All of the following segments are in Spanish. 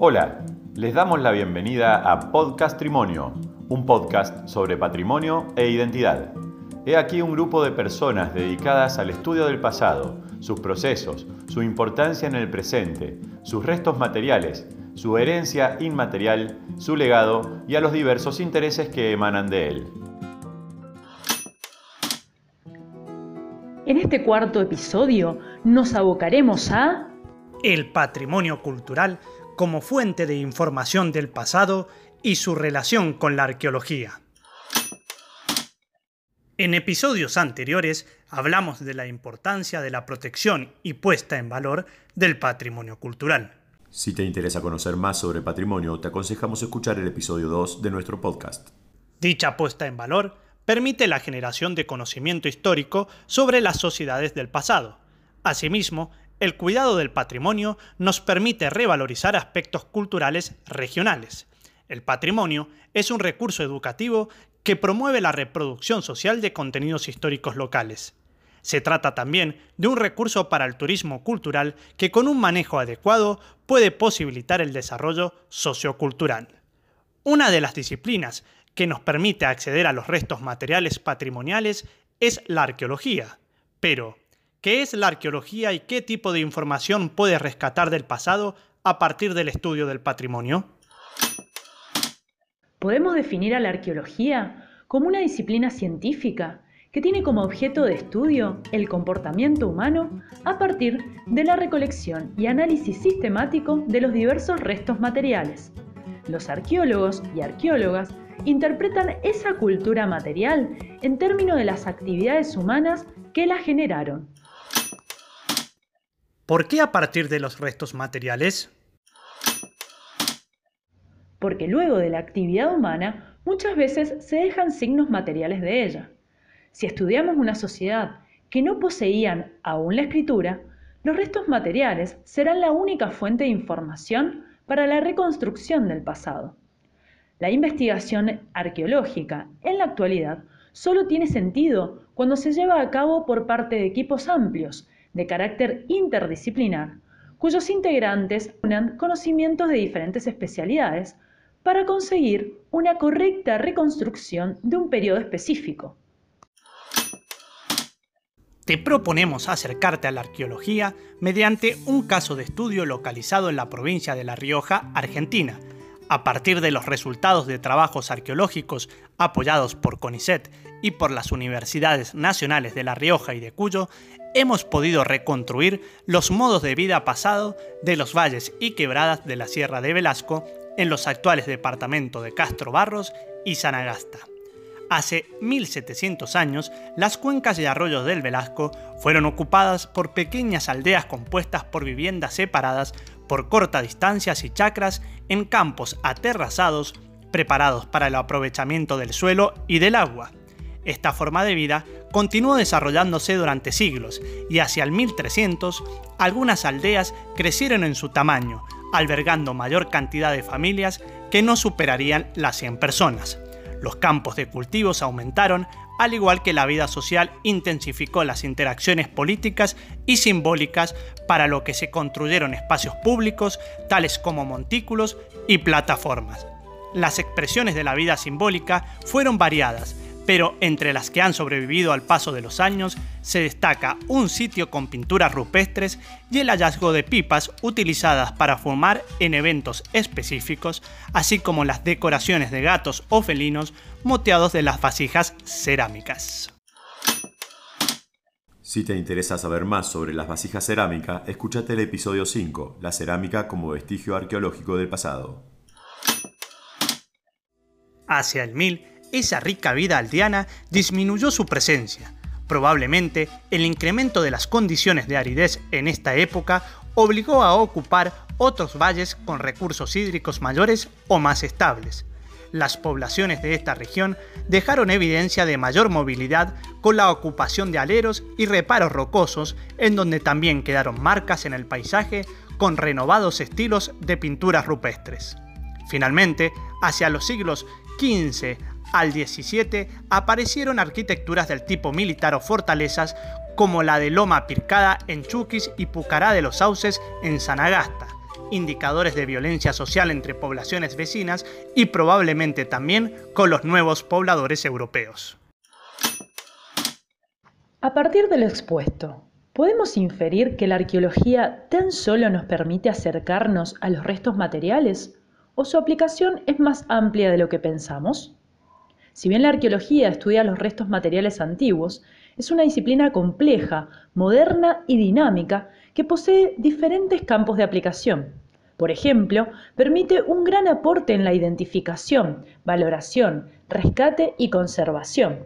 Hola, les damos la bienvenida a Podcastrimonio, un podcast sobre patrimonio e identidad. He aquí un grupo de personas dedicadas al estudio del pasado, sus procesos, su importancia en el presente, sus restos materiales, su herencia inmaterial, su legado y a los diversos intereses que emanan de él. En este cuarto episodio nos abocaremos a... El patrimonio cultural como fuente de información del pasado y su relación con la arqueología. En episodios anteriores hablamos de la importancia de la protección y puesta en valor del patrimonio cultural. Si te interesa conocer más sobre patrimonio, te aconsejamos escuchar el episodio 2 de nuestro podcast. Dicha puesta en valor permite la generación de conocimiento histórico sobre las sociedades del pasado. Asimismo, el cuidado del patrimonio nos permite revalorizar aspectos culturales regionales. El patrimonio es un recurso educativo que promueve la reproducción social de contenidos históricos locales. Se trata también de un recurso para el turismo cultural que con un manejo adecuado puede posibilitar el desarrollo sociocultural. Una de las disciplinas que nos permite acceder a los restos materiales patrimoniales es la arqueología. Pero, ¿Qué es la arqueología y qué tipo de información puede rescatar del pasado a partir del estudio del patrimonio? Podemos definir a la arqueología como una disciplina científica que tiene como objeto de estudio el comportamiento humano a partir de la recolección y análisis sistemático de los diversos restos materiales. Los arqueólogos y arqueólogas interpretan esa cultura material en términos de las actividades humanas que la generaron ¿Por qué a partir de los restos materiales? Porque luego de la actividad humana muchas veces se dejan signos materiales de ella. Si estudiamos una sociedad que no poseían aún la escritura, los restos materiales serán la única fuente de información para la reconstrucción del pasado. La investigación arqueológica en la actualidad solo tiene sentido cuando se lleva a cabo por parte de equipos amplios de carácter interdisciplinar, cuyos integrantes unan conocimientos de diferentes especialidades para conseguir una correcta reconstrucción de un periodo específico. Te proponemos acercarte a la arqueología mediante un caso de estudio localizado en la provincia de La Rioja, Argentina, a partir de los resultados de trabajos arqueológicos apoyados por CONICET y por las universidades nacionales de La Rioja y de Cuyo, hemos podido reconstruir los modos de vida pasado de los valles y quebradas de la Sierra de Velasco en los actuales departamentos de Castro Barros y Sanagasta. Hace 1700 años, las cuencas y arroyos del Velasco fueron ocupadas por pequeñas aldeas compuestas por viviendas separadas por cortas distancias y chacras en campos aterrazados preparados para el aprovechamiento del suelo y del agua. Esta forma de vida continuó desarrollándose durante siglos y hacia el 1300 algunas aldeas crecieron en su tamaño, albergando mayor cantidad de familias que no superarían las 100 personas. Los campos de cultivos aumentaron, al igual que la vida social intensificó las interacciones políticas y simbólicas para lo que se construyeron espacios públicos tales como montículos y plataformas. Las expresiones de la vida simbólica fueron variadas, pero entre las que han sobrevivido al paso de los años se destaca un sitio con pinturas rupestres y el hallazgo de pipas utilizadas para fumar en eventos específicos, así como las decoraciones de gatos o felinos moteados de las vasijas cerámicas. Si te interesa saber más sobre las vasijas cerámicas, escúchate el episodio 5, La cerámica como vestigio arqueológico del pasado. Hacia el 1000 esa rica vida aldeana disminuyó su presencia. Probablemente el incremento de las condiciones de aridez en esta época obligó a ocupar otros valles con recursos hídricos mayores o más estables. Las poblaciones de esta región dejaron evidencia de mayor movilidad con la ocupación de aleros y reparos rocosos, en donde también quedaron marcas en el paisaje con renovados estilos de pinturas rupestres. Finalmente, hacia los siglos XV al 17 aparecieron arquitecturas del tipo militar o fortalezas como la de Loma Pircada en Chuquis y Pucará de los Sauces en Sanagasta, indicadores de violencia social entre poblaciones vecinas y probablemente también con los nuevos pobladores europeos. A partir de lo expuesto, ¿podemos inferir que la arqueología tan solo nos permite acercarnos a los restos materiales o su aplicación es más amplia de lo que pensamos? Si bien la arqueología estudia los restos materiales antiguos, es una disciplina compleja, moderna y dinámica que posee diferentes campos de aplicación. Por ejemplo, permite un gran aporte en la identificación, valoración, rescate y conservación.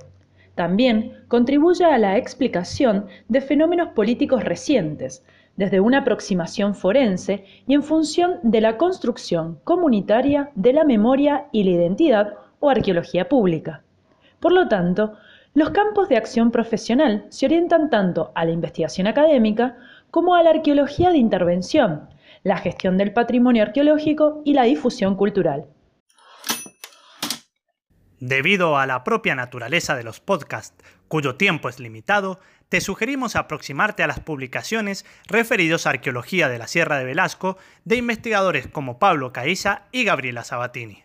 También contribuye a la explicación de fenómenos políticos recientes, desde una aproximación forense y en función de la construcción comunitaria de la memoria y la identidad o arqueología pública. Por lo tanto, los campos de acción profesional se orientan tanto a la investigación académica como a la arqueología de intervención, la gestión del patrimonio arqueológico y la difusión cultural. Debido a la propia naturaleza de los podcasts, cuyo tiempo es limitado, te sugerimos aproximarte a las publicaciones referidos a arqueología de la Sierra de Velasco de investigadores como Pablo Caiza y Gabriela Sabatini.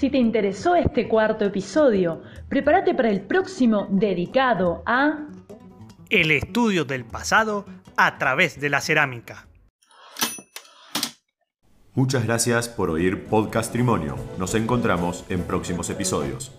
Si te interesó este cuarto episodio, prepárate para el próximo dedicado a... El estudio del pasado a través de la cerámica. Muchas gracias por oír Podcast Trimonio. Nos encontramos en próximos episodios.